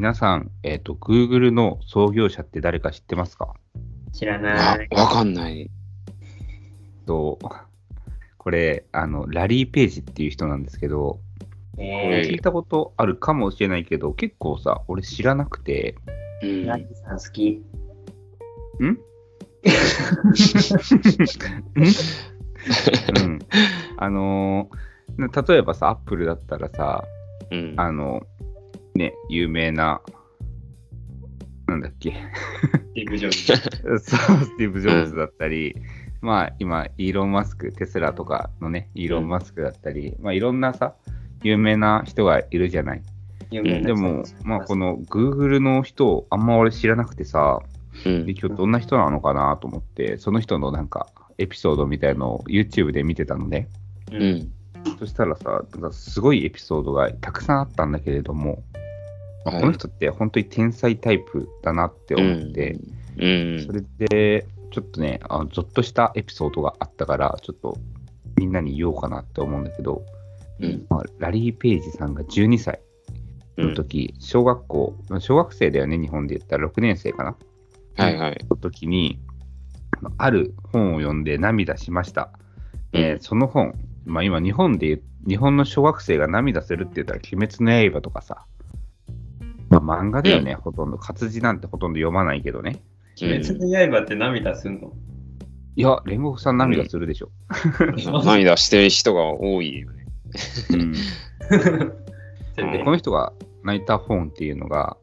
皆さん、えっ、と、Google の創業者って誰か知ってますか？知らあない。わかんない。と、これ、あの、ラリー・ページっていう人なんですけど、え聞いたことあるかもしれないけど、結構さ、俺知らなくて、うー、ラんイ。さん好き。ん？ん？うん。あのー例えばさ、アップルだったらさ、うん。あの、ね、有名な、なんだっけ、ディグジョブ。そう、スティーブ・ジョブズだったり、まあ今、イーロン・マスク、テスラとかのね、イーロン・マスクだったり、まあいろんなさ、有名な人がいるじゃない。有名なでも人、まあこの Google の人、あんま俺知らなくてさ、うんで今日どんな人なのかなと思って、その人のなんかエピソードみたいのを YouTube で見てたのね。う。うんん。そしたらさ、なんかすごいエピソードがたくさんあったんだけれども、まこの人って本当に天才タイプだなって思って、うん。それでちょっとね、あのゾッとしたエピソードがあったから、ちょっとみんなに言おうかなって思うんだけど、うん。まあ、ラリー・ペイジさんが12歳の時、小学校、小学生だよね、日本で言ったら6年生かな？はいはい。の時に、ある本を読んで涙しました。えーその本、まあ、今日本で日本の小学生が涙するって言ったら、鬼滅の刃とかさ、まあ、漫画だよね、ほとんど。活字なんてほとんど読まないけどね。鬼滅の刃って涙すんの？いや、煉獄さん涙するでしょ。涙してる人が多いよね。この人が泣いた本っていうのが、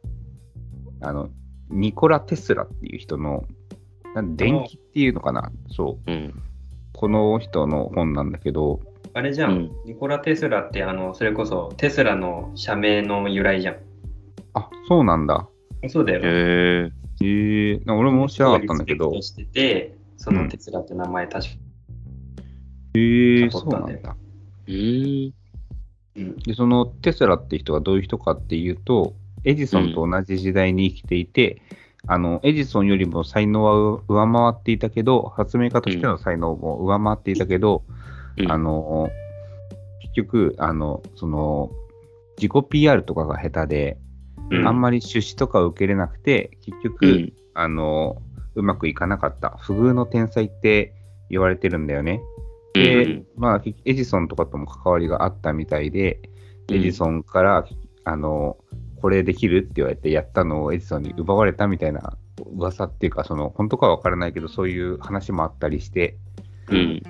あの、ニコラ・テスラっていう人の、なん電気っていうのかな？そう。うん。この人の本なんだけど、あれじゃん、うんニコラ・テスラってあのそれこそテスラの社名の由来じゃん。あ、そうなんだ。そうだよ。へえ。へえ俺も知らなかったんだけどリ、スペクトしてて、そうのんテスラって名前確かへえ撮ったねそうなんだ。うん。うん。で、そのテスラって人がどういう人かっていうと、エジソンと同じ時代に生きていて、あの、エジソンよりも才能は上回っていたけど、発明家としての才能も上回っていたけど、うんあの、結局、あの、その、自己 PR とかが下手で、うんあんまり出資とかを受けれなくて、結局、うん。あの、うまくいかなかった。不遇の天才って言われてるんだよね。で、うんまあ、エジソンとかとも関わりがあったみたいで、うんエジソンから、あの、これできるって言われてやったのをエジソンに奪われたみたいな噂っていうか、その、本当かは分からないけど、そういう話もあったりして、うん。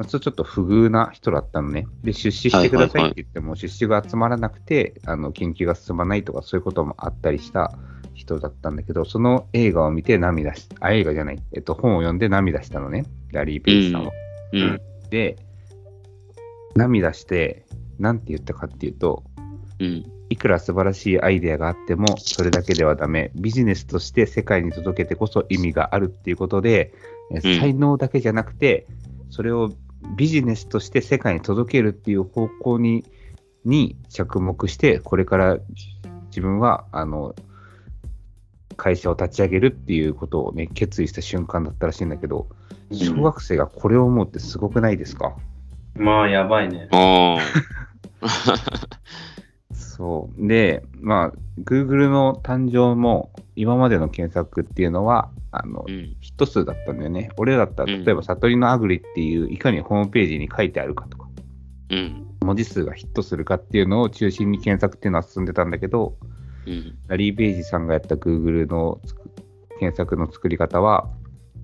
まあちょちょっと不遇な人だったのね。で、出資してくださいって言っても、出資が集まらなくて、あの、研究が進まないとか、そういうこともあったりした人だったんだけど、その映画を見て涙し、あ、映画じゃない、えっと、本を読んで涙したのね、ラリー・ペイジさんは。うん。で、涙して、なんて言ったかっていうと、うん。いくら素晴らしいアイデアがあっても、それだけではダメ。ビジネスとして世界に届けてこそ意味があるっていうことで、えうん才能だけじゃなくて、それをビジネスとして世界に届けるっていう方向にに着目して、これから自分はあの会社を立ち上げるっていうことをね、決意した瞬間だったらしいんだけど、小学生がこれを思うってすごくないですか、まあ、やばいね。そう。で、まあ、Google の誕生も、今までの検索っていうのは、あの、うん。ヒット数だったんだよね。俺だったら、うん例えば、悟りのアグリっていう、いかにホームページに書いてあるかとか、うん。文字数がヒットするかっていうのを中心に検索っていうのは進んでたんだけど、うん。ラリー・ペイジさんがやった Google の検索の作り方は、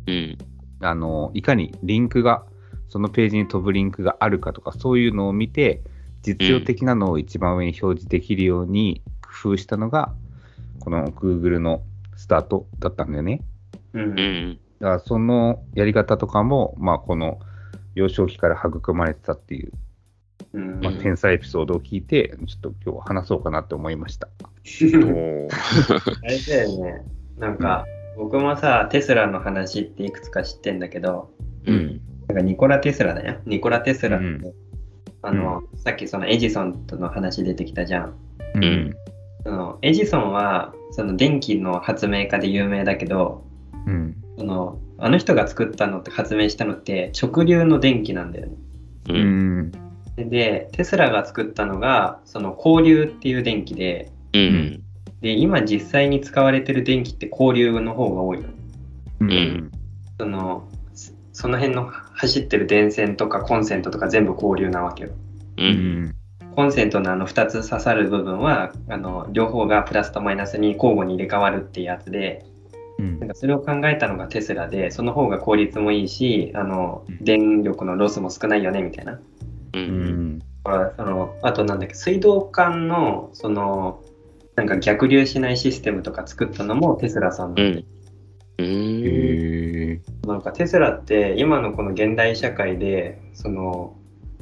うん。あの、いかにリンクが、そのページに飛ぶリンクがあるかとか、そういうのを見て、実用的なのを一番上に表示できるように工夫したのが、この Google のスタートだったんだよね。うん。うん。だからそのやり方とかも、まあ、この幼少期から育まれてたっていう、うんまあ、天才エピソードを聞いて、ちょっと今日は話そうかなって思いました。あれだよね。なんか、僕もさ、テスラの話っていくつか知ってんだけど、うん。なんかニコラ・テスラだよ。ニコラ・テスラって、うんあの、さっきそのエジソンとの話出てきたじゃん。うんんそのエジソンはその電気の発明家で有名だけど、うん。そのあの人が作ったのって発明したのって直流の電気なんだよね。う。うんん。で、テスラが作ったのがその交流っていう電気で、うん。で、今実際に使われてる電気って交流の方が多いの。うんんその、そその辺の走ってる電線とかコンセントとか全部交流なわけよ。う。うんんコンセントのあの2つ刺さる部分は、あの、両方がプラスとマイナスに交互に入れ替わるっていうやつで、うんなんかそれを考えたのがテスラで、その方が効率もいいし、あのうん、電力のロスも少ないよね、みたいな。う。うんんあそのあとなんだっけ水道管のそのなんか逆流しないシステムとか作ったのもテスラさんなんで、うん。うん。へえなんかテスラって今のこの現代社会でその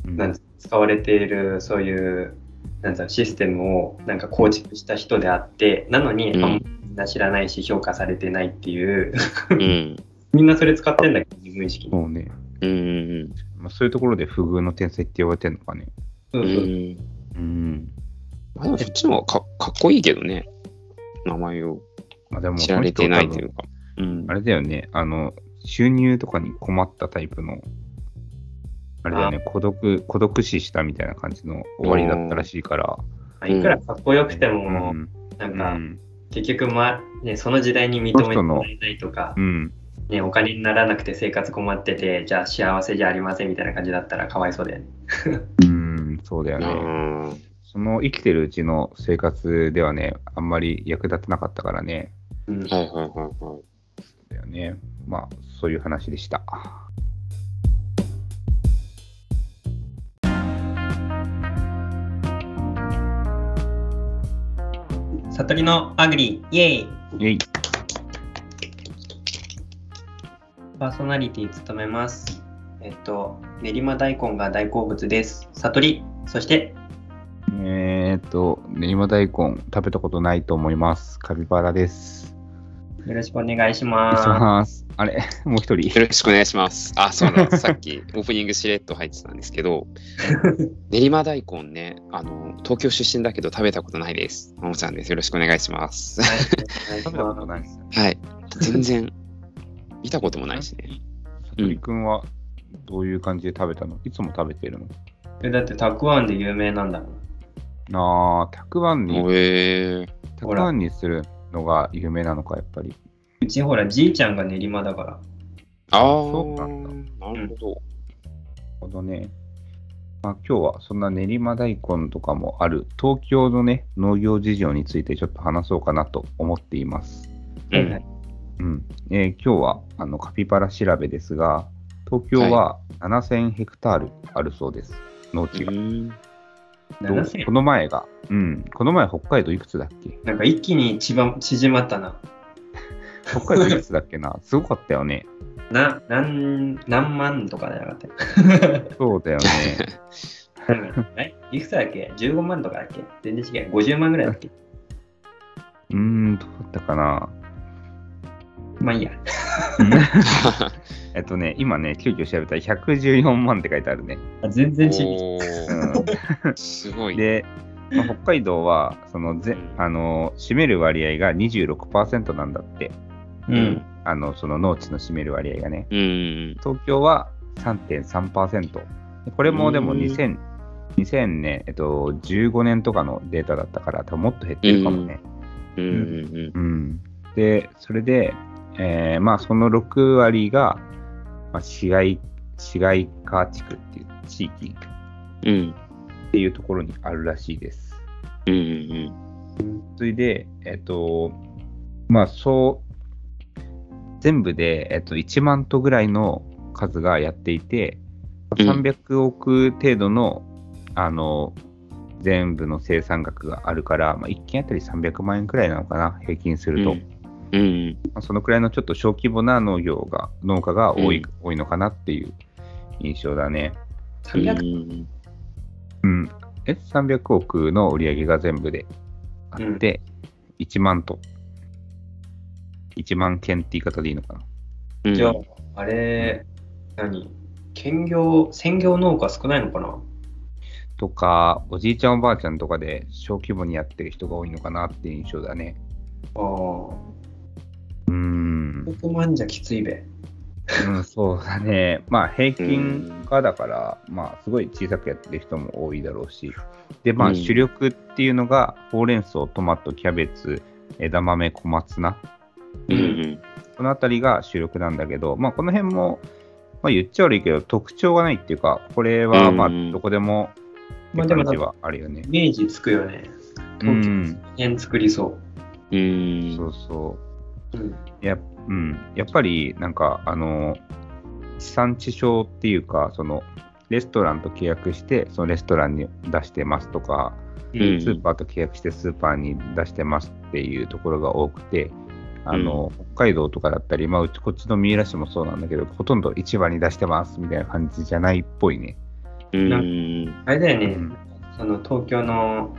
なんつ使われているそういうなんつうのシステムをなんか構築した人であってなのに、うんあんまみんな知らないし評価されてないっていううん。みんなそれ使ってんだけど無意識にそうね、うん。まあ、そういうところで不遇の天才って言われてるのかねうそうそう、ん。うんまあでもそっちの方がかかっこいいけどね。名前をまあでも知られてないというかか。うん。あ。れだよね。あの収入とかに困ったタイプのあれだよね。孤独孤独死したみたいな感じの終わりだったらしいから。いくらかっこよくても、うん。なんか、うん。結局、まね、その時代に認めてもらえないとか、うん。ね、お金にならなくて生活困ってて、じゃあ幸せじゃありませんみたいな感じだったらかわいそうだよね。うんそうだようねん。その生きてるうちの生活ではねあんまり役立たなかったからね。うん。はいはいはいはい。だよね。まあそういう話でした。悟りのアグリイエイ。えいパーソナリティ務めます。えっと、練馬大根が大好物です。悟り、そして、えー、っと練馬大根食べたことないと思います。カピバラですよろしくお願いしおます。ますあれ？もう一人？よろしくお願いします。あ、そうだ、さっきオープニングしれっと入ってたんですけど、練馬大根ね、あの、東京出身だけど食べたことないです。ももちゃんです。よろしくお願いします。はい食べたことないですはい。全然、見たこともないしね。さとりくんはどういう感じで食べたの？いつも食べてるの？えだって、たくあんで有名なんだもん。あー、たくあんに、へえたくあんにするのが有名なのか、やっぱり。うちほら、じいちゃんが練馬だから。ああ、そうなんなるほど。なるほどね。まあ、今日はそんな練馬大根とかもある東京のね、農業事情についてちょっと話そうかなと思っています。うんはいうん。えー今日はあのカピバラ調べですが、東京は7000ヘクタールあるそうです、農地が。う？んと7000この前が、うん、この前北海道いくつだっけ？なんか一気に縮まったな。北海道いくつだっけな？すごかったよね。な、なん、何万とかじゃなかった。そうだよね。え？いくつだっけ ?15 万とかだっけ？全然違う。50万ぐらいだっけ？うーん、どうだったかな？まあいいや。えっとね、今ね、急遽調べたら114万って書いてあるね。あ全然違う。すごい。で、まあ北海道はそのぜあの占める割合が26%なんだって。うん。あのその農地の占める割合がね。うん。東京は3.3%。でこれもでもうん2000、2000年、えっと、15年とかのデータだったから、多分もっと減ってるかもね。うんうんうん。で、それで、えーまあ、その6割が、まあ、市街、市街化地区っていう地域うん。うん。っていうところにあるらしいです。うんうんそれで、えっと、まあ、そう、全部で、えっと、1万頭ぐらいの数がやっていて、うん300億程度の、あの、全部の生産額があるから、まあ、1件あたり300万円くらいなのかな、平均すると。うんうん。まあそのくらいのちょっと小規模な農業が、農家が多い,、うん多いのかなっていう印象だね。300うん。え、300億の売り上げが全部であって、1万と、1万件って言い方でいいのかな。うんじゃあ、あれ、何？兼業、専業農家少ないのかな？とか、おじいちゃんおばあちゃんとかで小規模にやってる人が多いのかなっていう印象だね。ああ。うーん。6万じゃきついべ。うん、そうだね。まあ、平均化だから、まあ、すごい小さくやってる人も多いだろうし。で、まあ、うん主力っていうのが、ほうれん草、トマト、キャベツ、枝豆、小松菜。うんうん。この辺りが主力なんだけど、まあ、この辺も、まあ、言っちゃ悪いけど、特徴がないっていうか、これはまあうんどこでもまあでもあるよねイ。メージつくよね。う東京ん、辺作りそうん。そうそう。う。うん。や,、うん、やっぱりなんかあの地産地消っていうかそのレストランと契約してそのレストランに出してますとか、うん。スーパーと契約してスーパーに出してますっていうところが多くてあの、北海道とかだったり、まあ、うちこっちの三浦市もそうなんだけどほとんど市場に出してますみたいな感じじゃないっぽいね。うん。あれだよね、うん。その東京の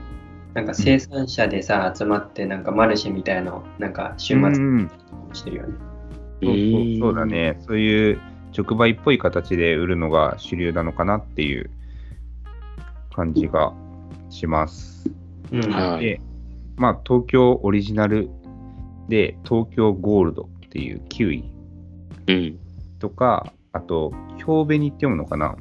なんか生産者でさ、集まってなんかマルシェみたいなのなんか週末うんしてるよね。そうそうそうだ。ね、そういう直売っぽい形で売るのが主流なのかなっていう感じがします。うん。はいで、まあ、東京オリジナルで、東京ゴールドっていうキウイうん。とか、あと、京紅って読むのかな、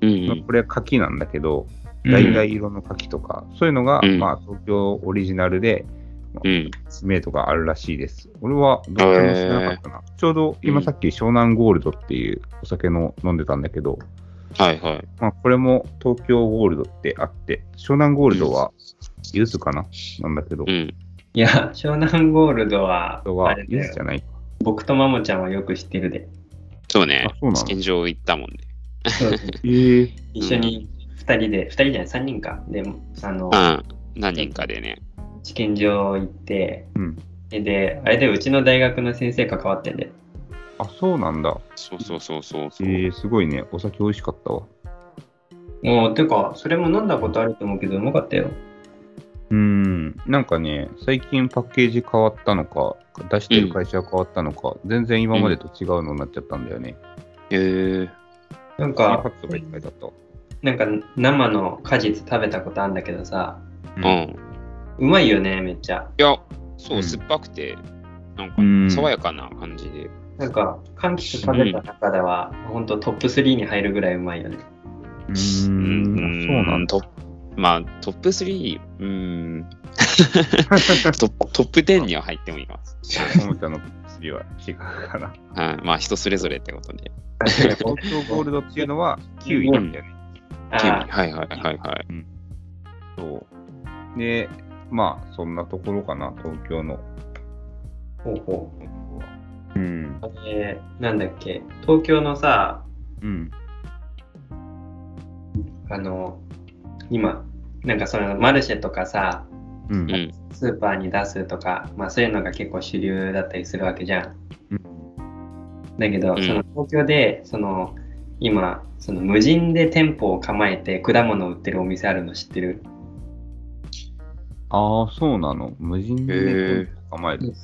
うんまあこれは柿なんだけど、うん橙色の柿とか、そういうのが、うんまあ、東京オリジナルで、うん。知名度があるらしいです。俺はどっちも知らなかったな。ちょうど今さっき湘南ゴールドっていうお酒の飲んでたんだけど、はいはい。まあ、これも東京ゴールドってあって、湘南ゴールドは柚子かな？なんだけど、うん。いや、湘南ゴールドは、これはあれだよ。柚子じゃない？か。僕とマモちゃんはよく知ってるで。そうねあ。そうなの？試験場行ったもんね。そうええ一緒に2人で、2人じゃない、3人か。で、あの、うん。何人かでね。試験場行って、うん。で、あれでうちの大学の先生関わってんで。あ、そうなんだ。そうそうそうそうそう。ええすごいね。お酒美味しかったわ。もう、てか、それも飲んだことあると思うけど、うまかったよ。うーん。なんかね、最近パッケージ変わったのか、出してる会社が変わったのか、全然今までと違うのになっちゃったんだよね。へえ。なんパか、ックがいっぱいだったわ。なんか生の果実食べたことあるんだけどさ、うん。いうまいよね、めっちゃ。や、そうう、ん酸っぱくて、なんうんか、爽やかな感じで。なんか、柑橘食べた中では、ほんとトップ3に入るぐらいうまいよね。うーん。そうなんだ。まあ、トップ3、うーん。トップトップ10には入ってもいます。ともちゃんの薬は違うかな。はい、まあ、人それぞれってことで。東京ゴールドっていうのは9位なんだよね。あはいはいはいはい。そう。で、まあ、そんなところかな、東京の。あ、ほうほうん。う。えー、なんだっけ、東京のさ、うん。あの、今、なんかそのマルシェとかさ、うんう。ん。スーパーに出すとか、まあそういうのが結構主流だったりするわけじゃん。うんだけど、うんその東京で、その、今、その無人で店舗を構えて果物を売ってるお店あるの知ってる？ああ、そうなの？無人で店舗構える？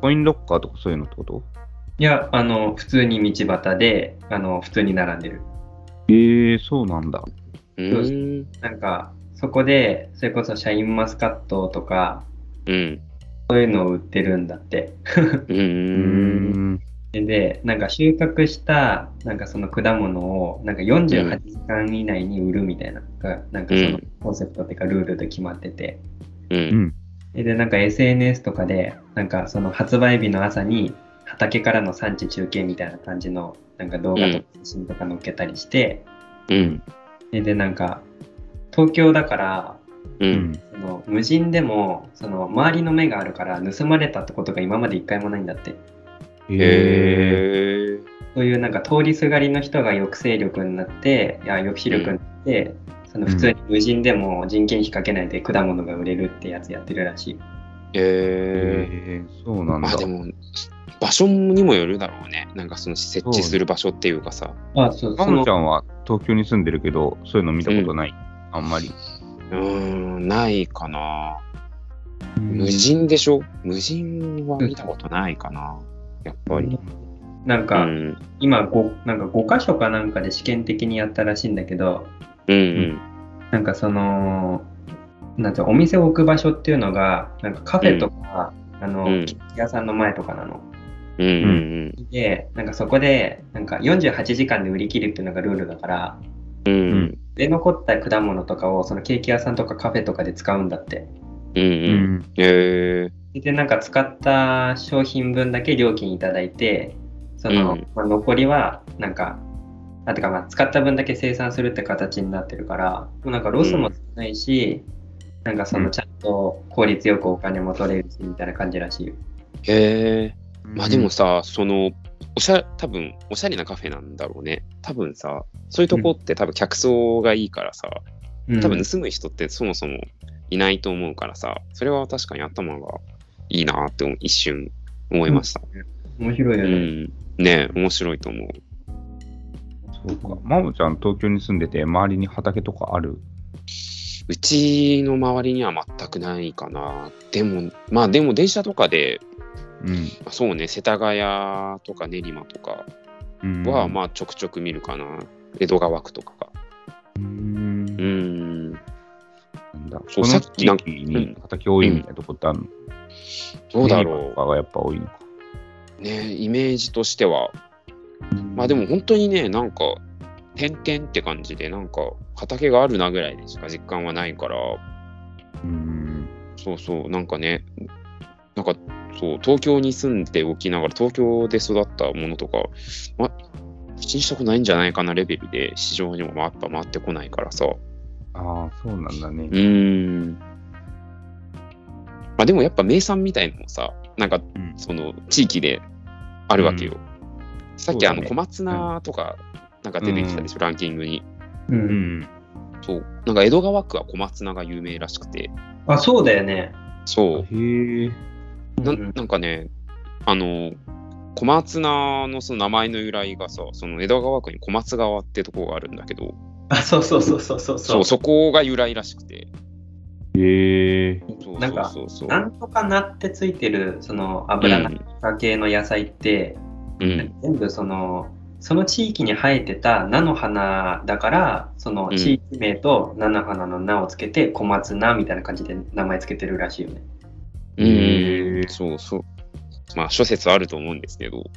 コインロッカーとかそういうのってこと？いや、あの、普通に道端で、あの、普通に並んでる。ええー、そうなんだ。うーん。なんか、そこで、それこそシャインマスカットとか、うん。そういうのを売ってるんだって。うん。ん。で、なんか収穫した、なんかその果物を、なんか48時間以内に売るみたいな、がなんかそのコンセプトっていうかルールで決まってて。う。うんん。で、なんか SNS とかで、なんかその発売日の朝に畑からの産地中継みたいな感じの、なんか動画とか写真とか載っけたりして、うん。で、でなんか、東京だから、う。うんん。その無人でも、その周りの目があるから盗まれたってことが今まで一回もないんだって。えへえ。そういうなんか通りすがりの人が抑制力になって、いや抑止力になって、その普通に無人でも人件費かけないで果物が売れるってやつやってるらしい。へー、え。えー、そうなんだ。あ、でも、場所にもよるだろうね。なんかその設置する場所っていうかさ。あ、そう、そのマモちゃんは東京に住んでるけど、そういうの見たことない。あんまり。うーん、ないかな。無人でしょ？無人は見たことないかな。やっぱり。うなんか、ん。今5、なんか5箇所かなんかで試験的にやったらしいんだけど、うんうん。なんかその、なんていうのお店を置く場所っていうのが、なんかカフェとか、あの、うんケーキ屋さんの前とかなの。うんうんで、なんかそこで、なんか48時間で売り切るっていうのがルールだから、うん。うん売れ残った果物とかをそのケーキ屋さんとかカフェとかで使うんだって。うん。うんううん。ん。へえ。で、なんか使った商品分だけ料金いただいて、その、うんまあ、残りは、なんか、あてかまあ使った分だけ生産するって形になってるから、もうなんかロスも少ないし、なんかそうのんちゃんと効率よくお金も取れるしみたいな感じらしいよ。へえ。まあでもさ、その、おしゃ、多分おしゃれなカフェなんだろうね。多分さ、そういうとこって多分客層がいいからさ、うん多分盗む人ってそもそもいないと思うからさ、それは確かに頭がいいなって一瞬思いました。面白いね。ん。ねえ面白いと思う。そうか。マモちゃん、東京に住んでて、周りに畑とかある？うちの周りには全くないかな。でも、まあでも電車とかで、うん。そうね、世田谷とか練馬とかうんは、まあちょくちょく見るかな。江戸川区とかが。うーんう。ん。なんだ。そうさっきなん畑多いみたいなとこってあるの？どうだろとかがやっぱ多いのか。う。ねイメージとしては。まあでも本当にね、なんか、点々って感じで、なんか畑があるなぐらいでしか実感はないから、うん。そうそう、なんかね、なんかそう、東京に住んでおきながら、東京で育ったものとか、ま、口にしたことないんじゃないかなレベルで、市場にもやっぱ回ってこないからさ。ああ、そうなんだねう。ーん。まあでもやっぱ名産みたいのもさ、なんかうんその地域であるわけよ。さっきあの小松菜とかなんか出てきたでしょ、ランキングに。う。うんん。そう。なんか江戸川区は小松菜が有名らしくて。あ、そうだよね。そう。へえ。なうんなんかね、あの、小松菜のその名前の由来がさ、その江戸川区に小松川ってとこがあるんだけど、あ、そうそうそうそうそうそう、そこが由来らしくて。へえ。そうなんかそうそうそう。なんとかなってついてるその油中系の野菜って、うん。全部そのその地域に生えてた菜の花だからその地域名と菜の花の名をつけて小松菜みたいな感じで名前つけてるらしいよね。うへん、ーそうそう。まあ、諸説あると思うんですけど。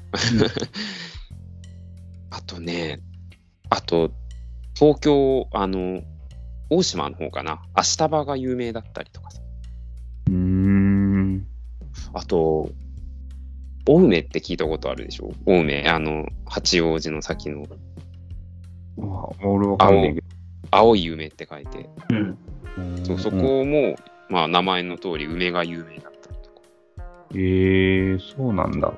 あとね、あと、東京、あの、大島の方かな。足場が有名だったりとかさ。うーん。あと、青梅って聞いたことあるでしょ？青梅、あの、八王子の先の、あ俺わかんないけ青い梅って書いて、うん。ど。そうそこも、まあ、名前の通り梅が有名だったりとか。へえ、そうなんだ。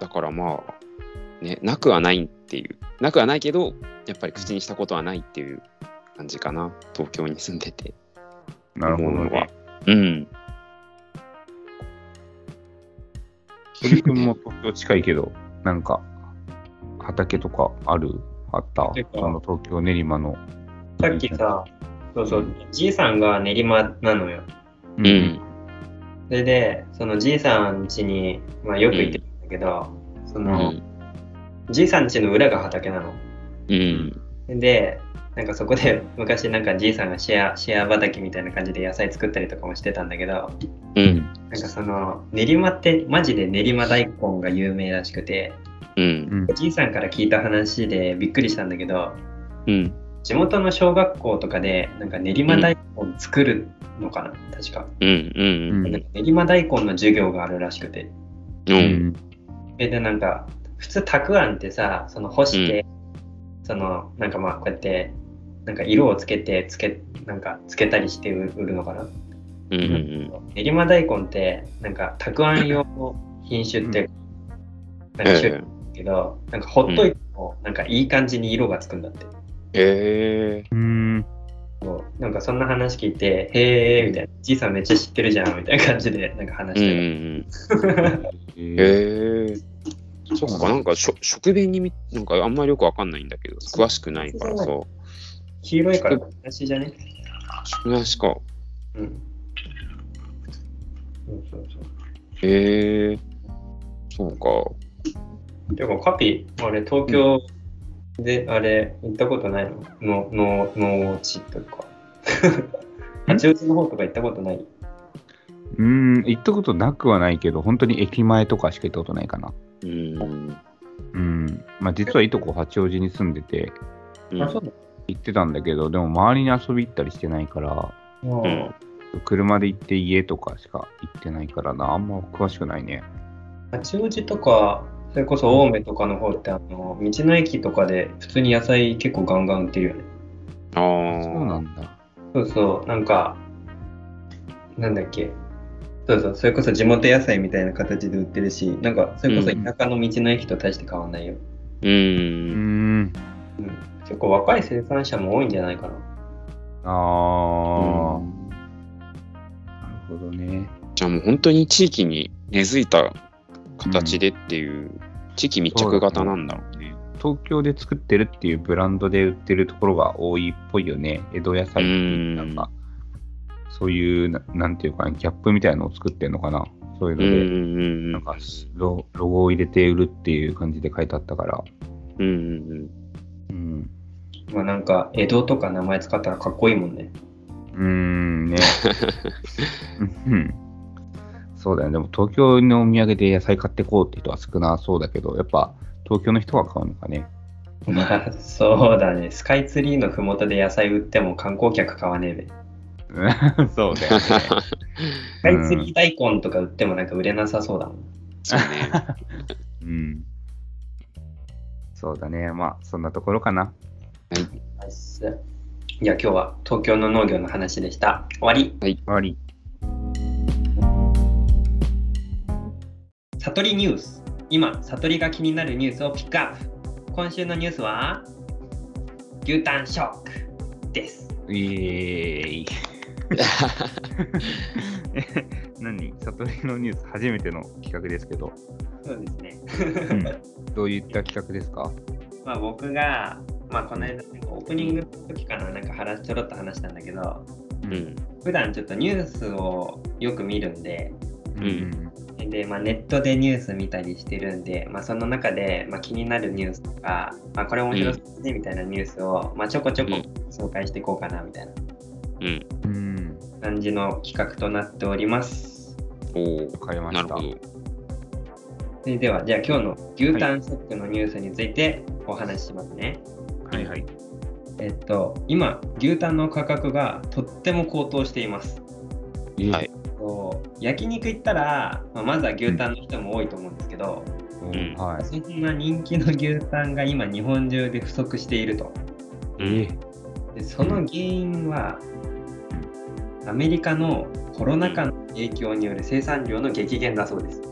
だからまあ、ね、なくはないっていう、なくはないけど、やっぱり口にしたことはないっていう感じかな、東京に住んでて。なるほど思うのはね。うん。鳥くんも東京近いけど、なんか、畑とかある？あった？てかその東京練馬の。さっきさ、そうそう、じいさんが練馬なのよ。ううん。それで、そのじいさん家に、まあ、よく行ってるんだけど、そうの、ん。じいさん家の裏が畑なの。うん。で、なんかそこで 昔なんかじいさんがシェアシェア畑みたいな感じで野菜作ったりとかもしてたんだけど、うん。なんかその練馬ってマジで練馬大根が有名らしくて、うん。うん。じいさんから聞いた話でびっくりしたんだけど、うん。地元の小学校とかでなんか練馬大根作るのかな、確か。うん。うん。なんか練馬大根の授業があるらしくて。う。うんん。えでなんか普通たくあんってさその干して、そのなんかまあこうやってなんか色をつけてつけなんかつけたりして売売るのかな、うん。うん。練馬大根ってなんかたくあん用の品種って、なんか種類だけど、なんかほっといてもなんかいい感じに色がつくんだって、えうーん。そうなんかそんな話聞いてへえみたいなじいさんめっちゃ知ってるじゃんみたいな感じでなんか話うん。うしてん。た、へーへえ。そっか、なんかしょ食紅にみ、なんかあんまりよくわかんないんだけど、詳しくないからさ。黄色いから話じゃね？詳しか。うんそうそうそうへえ。そうか。てか、カピ、あれ、東京で、あれ、行ったことないの？の、の、農地とか。八王子の方とか行ったことない？うーん、行ったことなくはないけど、本当に駅前とかしか行ったことないかな。うん。うん。まあ実はいとこ八王子に住んでて、うんあ、そう行ってたんだけど、でも周りに遊び行ったりしてないから、だ。ん車で行って家とかしか行ってないからな、あんま詳しくないね。八王子とか、それこそ青梅とかの方って、あの、道の駅とかで普通に野菜結構ガンガン売ってるよね。ああ。そうなんだ。そうそう、なんか、なんだっけ。そうそう、それこそ地元野菜みたいな形で売ってるし、なんか、それこそ田舎の道の駅と大して変わんないよ。う。うん。うん。結構若い生産者も多いんじゃないかな。ああ、なるほどね。じゃあもう本当に地域に根付いた形でっていう、地域密着型なんだろうね。東京で作ってるっていうブランドで売ってるところが多いっぽいよね。江戸野菜っていうなんか、そういうな、なんていうかな、ギャップみたいなのを作ってるのかな。そういうので、うんうんうん。なんかロ、ロゴを入れて売るっていう感じで書いてあったから。うんうんうん。まあなんか、江戸とか名前使ったらかっこいいもんね。うーん、ね。うん。そうだよね。でも東京のお土産で野菜買ってこうって人は少なそうだけど、やっぱ東京の人が買うのかね。まあ、そうだね。スカイツリーのふもとで野菜売っても観光客買わねえべ。そうだよね。スカイツリー大根とか売ってもなんか売れなさそうだもん。そうね。うん。そうだね。まあ、そんなところかな。じゃあ今日は東京の農業の話でした。終わり。終わり。悟りニュース。今、悟りが気になるニュースをピックアップ。今週のニュースは、牛タンショックです。イエーイ。何？悟りのニュース初めての企画ですけど、そうですね。どういった企画ですか？まあ僕が、まあこの間、オープニングの時かな、なんか話ちょろっと話したんだけど、うん。普段ちょっとニュースをよく見るんで、んで、まあ、ネットでニュース見たりしてるんで、まあ、その中で、まあ、気になるニュースとか、まあ、これ面白そうですねみたいなニュースを、まあ、ちょこちょこ紹介していこうかなみたいなうん。うん。感じの企画となっております。おお。わかりました。なるほど。それでは、じゃあ今日の牛タンショックのニュースについてお話ししますね。はいはい。えっと、今、牛タンの価格がとっても高騰しています。はい。焼肉行ったら、まあ、まずは牛タンの人も多いと思うんですけど、んはい。そんな人気の牛タンが今日本中で不足していると。うん。でその原因は、アメリカのコロナ禍の影響による生産量の激減だそうです。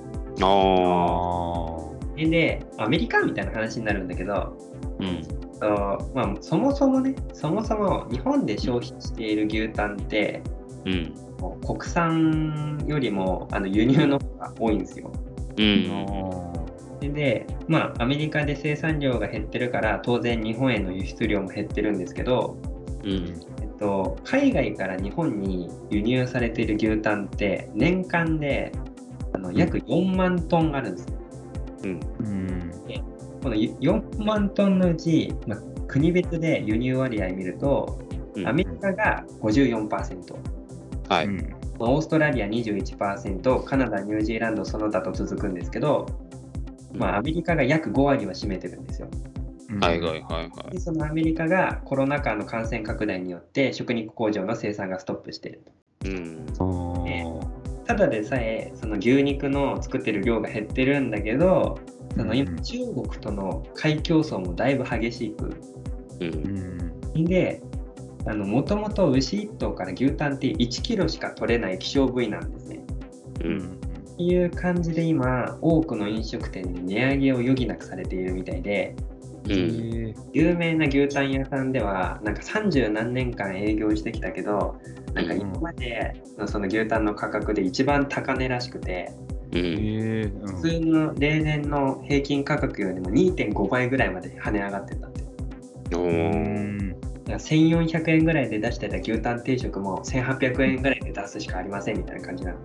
ああ。あで、アメリカみたいな話になるんだけど、うん。とまあ、そもそもね、そもそも日本で消費している牛タンって、うん。国産よりもあの輸入の方が多いんですよ。うーん。で、まあ、アメリカで生産量が減ってるから、当然日本への輸出量も減ってるんですけど、うん。えっと、海外から日本に輸入されている牛タンって年間であの約4万トンあるんですよ。うん。うん。この4万トンのうち、まあ、国別で輸入割合見ると、うんアメリカが54%、はい。うんオーストラリア21%、カナダ、ニュージーランドその他と続くんですけど、まあ、アメリカが約5割は占めてるんですよ。はいはいはいはい。でそのアメリカがコロナ禍の感染拡大によって食肉工場の生産がストップしていると。うん。ただでさえその牛肉の作ってる量が減ってるんだけどその今うん中国との買い競争もだいぶ激しくう。うんんでもともと牛1頭から牛タンって1キロしか取れない希少部位なんですね。うん。っていう感じで今多くの飲食店で値上げを余儀なくされているみたいでうん。へ有名な牛タン屋さんではなんか30何年間営業してきたけどなんか今までのその牛タンの価格で一番高値らしくてうん。え普通の例年の平均価格よりも2.5倍ぐらいまで跳ね上がってたって。おうーん。だから1400円ぐらいで出してた牛タン定食も1800円ぐらいで出すしかありませんみたいな感じなの。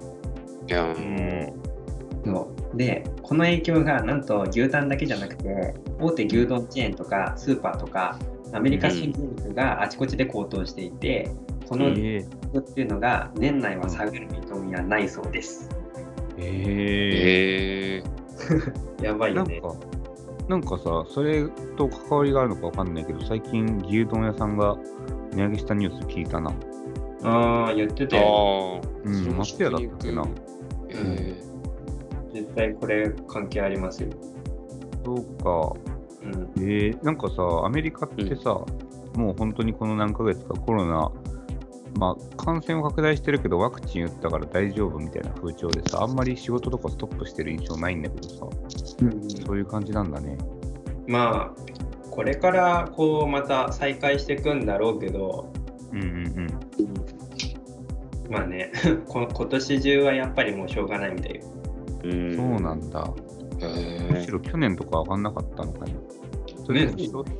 でこの影響がなんと牛タンだけじゃなくて大手牛丼チェーンとかスーパーとかアメリカ新牛肉があちこちで高騰していて、このえ価格っていうのが年内は下がる見込みはないそうです。ーえへえ。やばいよね。なんか、さ、それと関わりがあるのかわかんないけど、最近牛丼屋さんが値上げしたニュース聞いたな。ああ、言ってたよ。ああ、うん松屋だったっけなえ絶対これ関係ありますよ。そうか。うん。えー、なんかさ、アメリカってさ、もう本当にこの何ヶ月かコロナ、まあ、感染を拡大してるけど、ワクチン打ったから大丈夫みたいな風潮でさ、あんまり仕事とかストップしてる印象ないんだけどさ、そういう感じなんだね。まあ、これからこうまた再開していくんだろうけど、うんうんうん。まあね、こ今年中はやっぱりもうしょうがないみたいうんそうなんだ。へむしろ去年とか上がんなかったのかな。それとも消費、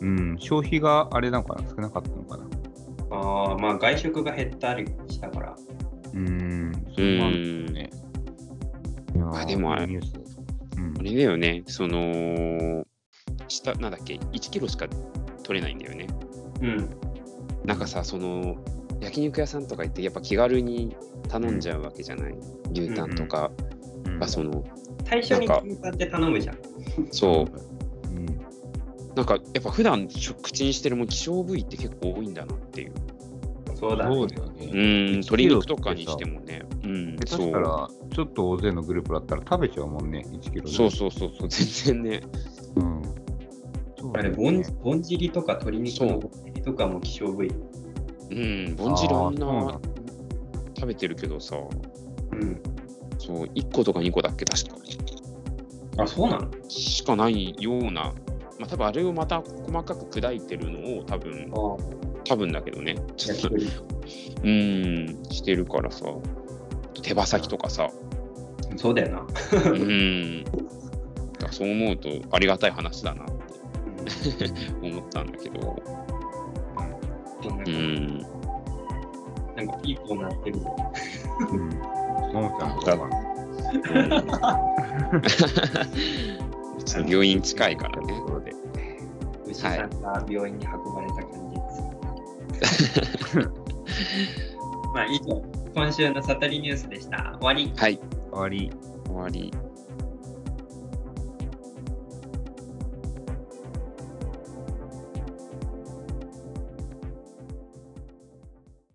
うん、消費があれなのかな少なかったのかなああ、まあ外食が減ったりしたから。うーん、そえ。ううなんだん。ね。あでもあれニュースうんあれだよね、その、下、なんだっけ、1キロしか取れないんだよね。うん。なんかさ、その、焼肉屋さんとか行って、やっぱ気軽に頼んじゃうわけじゃない？牛タンとか、うんまあその、最初にって頼むじゃん。そう、うんなんかやっぱ普段口にしてるもん希少部位って結構多いんだなっていう。そうだ。そうだようね。ん、1鶏肉とかにしてもね。うん、そう。したら、ちょっと大勢のグループだったら食べちゃうもんね、1キロで。そうそうそうそう、全然ね。うん。そうあれ、ぼんねぼんじりとか鶏肉のぼんじりとかも希少部位。うん、ぼんじりあんな食べてるけどさ、うん。そう、1個とか2個だっけ、確か。あ、そうなの？しかないような、まあ多分あれをまた細かく砕いてるのを多分、あ多分だけどね、ちょっと。うん、してるからさ、手羽先とかさ、そうだよな。うん。だからそう思うとありがたい話だなって思ったんだけど、うんなんかいいコーナーってる。うん。ももちゃんとかちょっと病院近いからね。牛さんが病院に運ばれた感じです。まあ以上、今週のサタリニュースでした。終わり。はい、終わり。終わり。